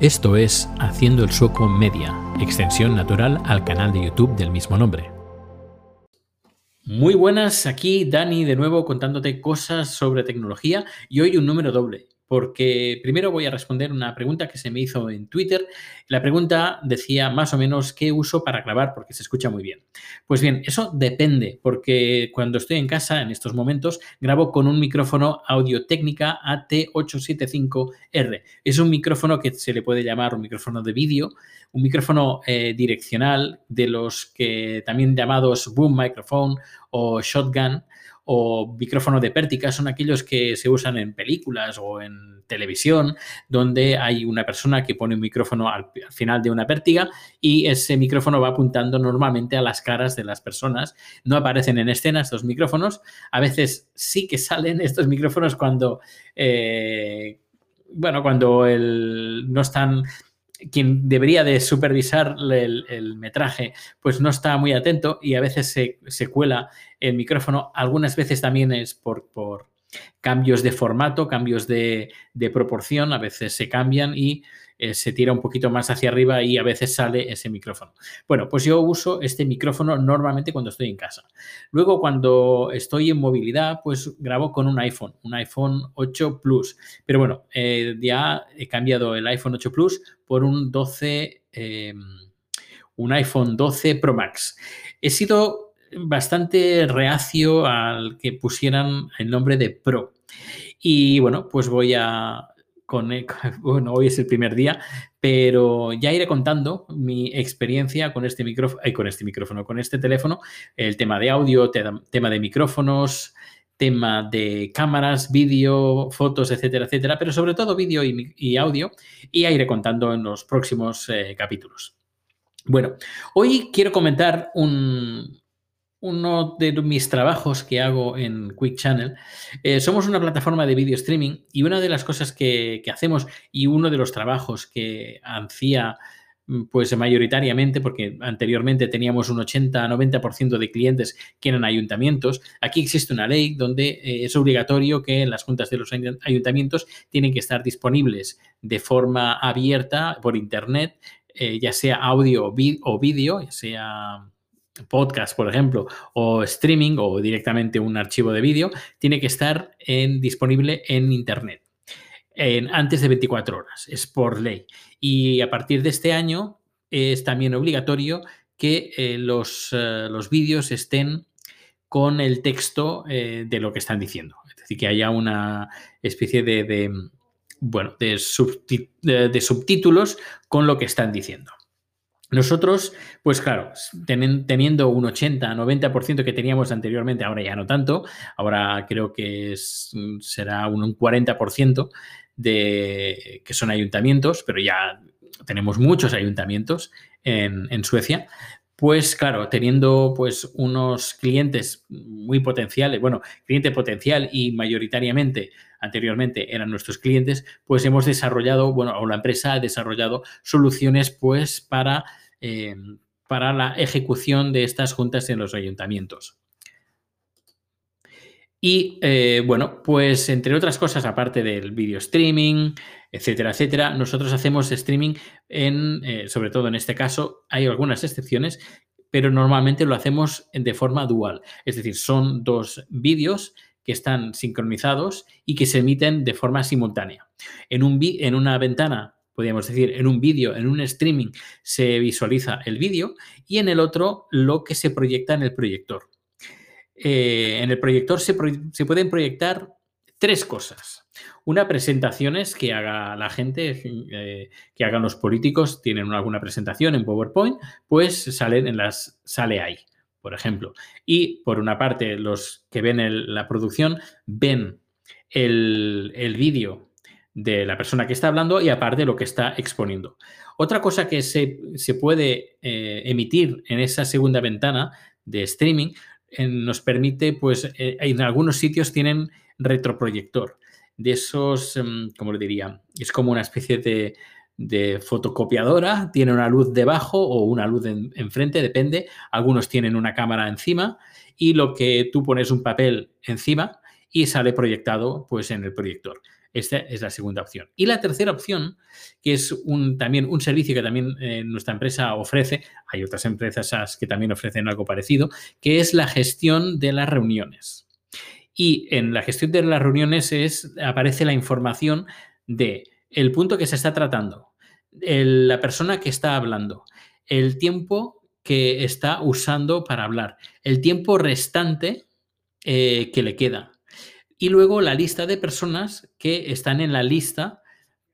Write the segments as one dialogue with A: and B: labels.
A: Esto es Haciendo el Sueco Media, extensión natural al canal de YouTube del mismo nombre. Muy buenas, aquí Dani de nuevo contándote cosas sobre tecnología y hoy un número doble porque primero voy a responder una pregunta que se me hizo en Twitter. La pregunta decía más o menos qué uso para grabar, porque se escucha muy bien. Pues bien, eso depende, porque cuando estoy en casa, en estos momentos, grabo con un micrófono Audio Técnica AT875R. Es un micrófono que se le puede llamar un micrófono de vídeo, un micrófono eh, direccional de los que también llamados boom microphone o shotgun o micrófono de pértica son aquellos que se usan en películas o en televisión, donde hay una persona que pone un micrófono al, final de una pértiga y ese micrófono va apuntando normalmente a las caras de las personas. No aparecen en escena estos micrófonos. A veces sí que salen estos micrófonos cuando, eh, bueno, cuando el, no están quien debería de supervisar el, metraje, pues no está muy atento y a veces se, cuela el micrófono. Algunas veces también es por, por cambios de formato, cambios de, de, proporción, a veces se cambian y eh, se tira un poquito más hacia arriba y a veces sale ese micrófono. Bueno, pues yo uso este micrófono normalmente cuando estoy en casa. Luego, cuando estoy en movilidad, pues grabo con un iPhone, un iPhone 8 Plus. Pero bueno, eh, ya he cambiado el iPhone 8 Plus por un 12, em, un iPhone 12 Pro Max. He sido bastante reacio al que pusieran el nombre de Pro. Y bueno, pues voy a con, bueno, hoy es el primer día, pero ya iré contando mi experiencia con este micrófono, con este micrófono, con este teléfono, el tema de audio, tema de micrófonos, tema de cámaras, vídeo, fotos, etcétera, etcétera, pero sobre todo vídeo y, audio, y iré contando en los próximos eh, capítulos. Bueno, hoy quiero comentar un, uno de mis trabajos que hago en Quick Channel, eh, somos una plataforma de video streaming y una de las cosas que, hacemos y uno de los trabajos que hacía mm, pues mayoritariamente, porque anteriormente teníamos un 80-90% de clientes que eran ayuntamientos. Aquí existe una ley donde eh, es obligatorio que las juntas de los ayuntamientos tienen que estar disponibles de forma abierta por Internet, eh, ya sea audio o vídeo, ya sea podcast, por ejemplo, o streaming o directamente un archivo de vídeo, tiene que estar en, disponible en Internet en, antes de 24 horas. Es por ley. Y a partir de este año es también obligatorio que eh, los, eh, los vídeos estén con el texto eh, de lo que están diciendo. Es decir, que haya una especie de, bueno, de subtítulos con lo que están diciendo. Nosotros, pues claro, teniendo un 80-90% que teníamos anteriormente, ahora ya no tanto, ahora creo que será un 40% de que son ayuntamientos, pero ya tenemos muchos ayuntamientos en, Suecia, pues claro, teniendo pues unos clientes muy potenciales, bueno, cliente potencial y mayoritariamente anteriormente eran nuestros clientes, pues hemos desarrollado, bueno, o la empresa ha desarrollado soluciones pues para Em, para la ejecución de estas juntas en los ayuntamientos. Y eh, bueno, pues entre otras cosas, aparte del video streaming, etcétera, etcétera, nosotros hacemos streaming en, eh, sobre todo en este caso, hay algunas excepciones, pero normalmente lo hacemos de forma dual. Es decir, son dos vídeos que están sincronizados y que se emiten de forma simultánea. En, un, en una ventana podríamos decir, en un vídeo, en un streaming, se visualiza el vídeo y en el otro lo que se proyecta en el proyector. Eh, en el proyector se, pueden proyectar tres cosas. Una, presentaciones que haga la gente, eh, que hagan los políticos, tienen alguna presentación en PowerPoint, pues salen en las, sale ahí, por ejemplo. Y por una parte, los que ven la producción ven el, el vídeo de la persona que está hablando y aparte lo que está exponiendo. Otra cosa que se, puede eh, emitir en esa segunda ventana de streaming eh, nos permite, pues eh, en algunos sitios tienen retroproyector. De esos, em, como le diría? Es como una especie de, fotocopiadora, tiene una luz debajo o una luz enfrente, depende. Algunos tienen una cámara encima y lo que tú pones un papel encima y sale proyectado pues en el proyector. Esta es la segunda opción. Y la tercera opción, que es también un servicio que también eh, nuestra empresa ofrece, hay otras empresas que también ofrecen algo parecido, que es la gestión de las reuniones. Y en la gestión de las reuniones es, aparece la información de el punto que se está tratando, la persona que está hablando, el tiempo que está usando para hablar, el tiempo restante eh, que le queda. Y luego la lista de personas que están en la lista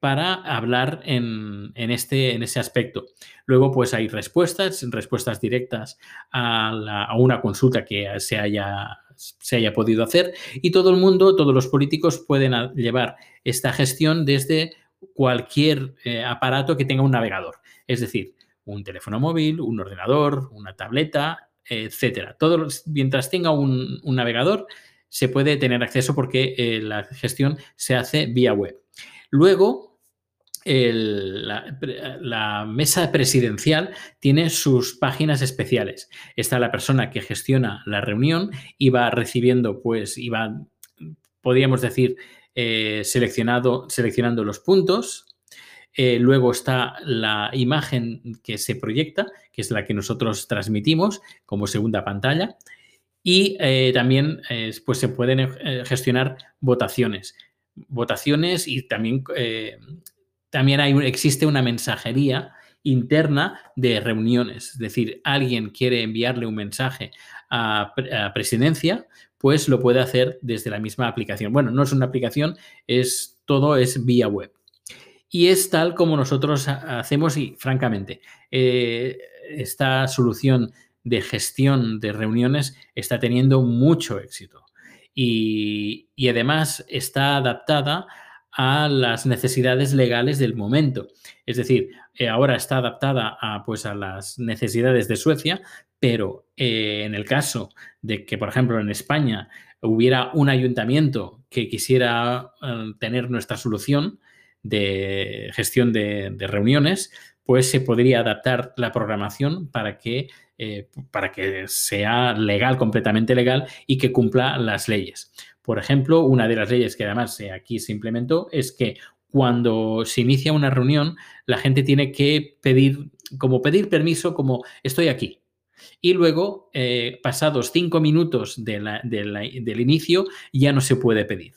A: para hablar en, este, en ese aspecto. Luego, pues hay respuestas, respuestas directas a, una consulta que se haya, se haya podido hacer y todo el mundo, todos los políticos pueden llevar esta gestión desde cualquier eh, aparato que tenga un navegador. Es decir, un teléfono móvil, un ordenador, una tableta, etcétera. Todo, mientras tenga un, navegador, se puede tener acceso porque eh, la gestión se hace vía web. Luego, la, mesa presidencial tiene sus páginas especiales. Está la persona que gestiona la reunión y va recibiendo, pues, y va, podríamos decir, eh, seleccionado, seleccionando los puntos, eh, luego está la imagen que se proyecta, que es la que nosotros transmitimos como segunda pantalla. Y eh, también pues se pueden gestionar votaciones. Votaciones y también, también hay, existe una mensajería interna de reuniones. Es decir, alguien quiere enviarle un mensaje a, a, presidencia, pues lo puede hacer desde la misma aplicación. Bueno, no es una aplicación, es todo es vía web. Y es tal como nosotros hacemos y, francamente, eh, esta solución de gestión de reuniones está teniendo mucho éxito. Y, además está adaptada a las necesidades legales del momento. Es decir, eh, ahora está adaptada a, pues, a las necesidades de Suecia, pero eh, en el caso de que, por ejemplo, en España hubiera un ayuntamiento que quisiera tener nuestra solución, de gestión de, reuniones, pues se podría adaptar la programación para que, eh, para que sea legal, completamente legal y que cumpla las leyes. Por ejemplo, una de las leyes que además aquí se implementó es que cuando se inicia una reunión, la gente tiene que pedir, como pedir permiso, como estoy aquí. Y luego, eh, pasados cinco minutos del inicio, ya no se puede pedir.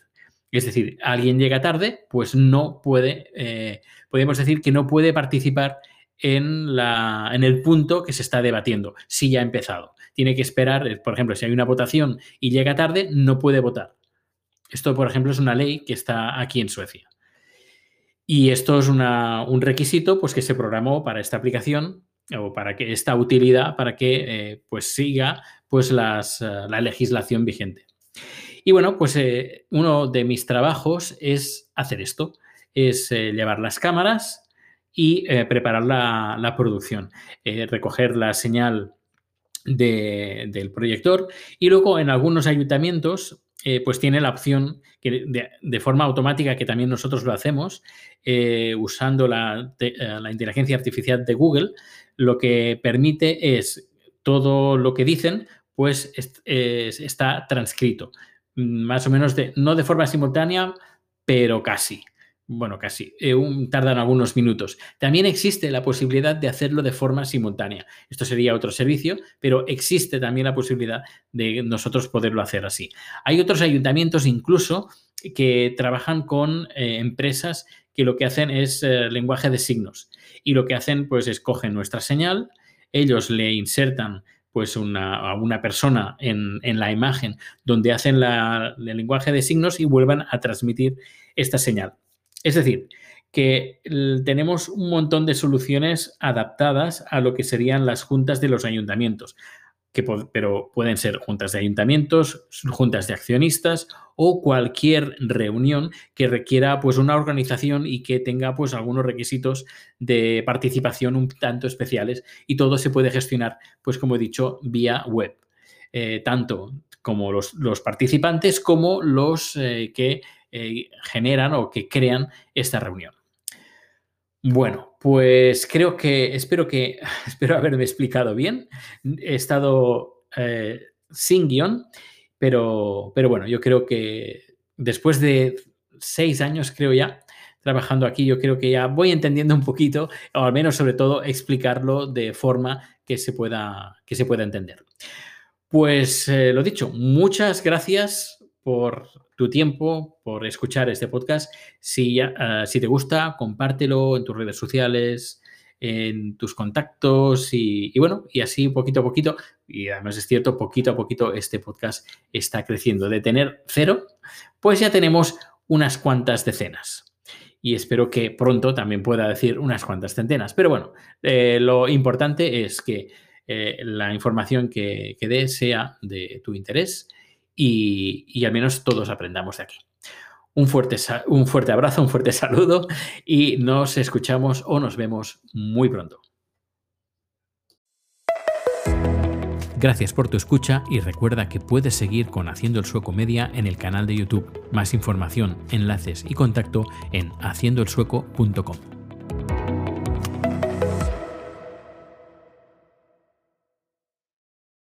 A: Es decir, alguien llega tarde, pues no puede, eh, podemos decir que no puede participar en, la, en el punto que se está debatiendo, si ya ha empezado. Tiene que esperar, eh, por ejemplo, si hay una votación y llega tarde, no puede votar. Esto, por ejemplo, es una ley que está aquí en Suecia. Y esto es un requisito pues, que se programó para esta aplicación o para que esta utilidad para que eh, pues siga pues las, la legislación vigente. Y bueno, pues eh, uno de mis trabajos es hacer esto, es eh, llevar las cámaras y eh, preparar la, producción, recoger la señal del proyector y luego en algunos ayuntamientos pues tiene la opción que de, forma automática, que también nosotros lo hacemos, usando la, la, inteligencia artificial de Google, lo que permite es todo lo que dicen, pues está transcrito más o menos de, no de forma simultánea, pero casi. Bueno, casi. Eh, tardan algunos minutos. También existe la posibilidad de hacerlo de forma simultánea. Esto sería otro servicio, pero existe también la posibilidad de nosotros poderlo hacer así. Hay otros ayuntamientos incluso que trabajan con eh, empresas que lo que hacen es eh, lenguaje de signos y lo que hacen pues es cogen nuestra señal, ellos le insertan pues una, una persona en, la imagen donde hacen el lenguaje de signos y vuelvan a transmitir esta señal. Es decir, que tenemos un montón de soluciones adaptadas a lo que serían las juntas de los ayuntamientos pero pueden ser juntas de ayuntamientos, juntas de accionistas o cualquier reunión que requiera pues una organización y que tenga pues algunos requisitos de participación un tanto especiales y todo se puede gestionar pues como he dicho vía web eh, tanto como los, participantes como los eh, que eh, generan o que crean esta reunión. Bueno, pues creo que, espero que, espero haberme explicado bien. He estado eh, sin guion, pero, pero bueno, yo creo que después de seis años, creo ya, trabajando aquí. Yo creo que ya voy entendiendo un poquito, o al menos sobre todo explicarlo de forma que se pueda, que se pueda entender. Pues eh, lo dicho, muchas gracias por tu tiempo, por escuchar este podcast. Si, uh, si te gusta, compártelo en tus redes sociales, en tus contactos y, y, bueno, y así poquito a poquito, y además es cierto, poquito a poquito este podcast está creciendo. De tener cero, pues ya tenemos unas cuantas decenas. Y espero que pronto también pueda decir unas cuantas centenas. Pero bueno, eh, lo importante es que eh, la información que, que dé sea de tu interés y, al menos todos aprendamos de aquí. Un fuerte, un fuerte abrazo, un fuerte saludo y nos escuchamos o nos vemos muy pronto. Gracias por tu escucha y recuerda que puedes seguir con Haciendo el Sueco Media en el canal de YouTube. Más información, enlaces y contacto en haciendoelsueco.com.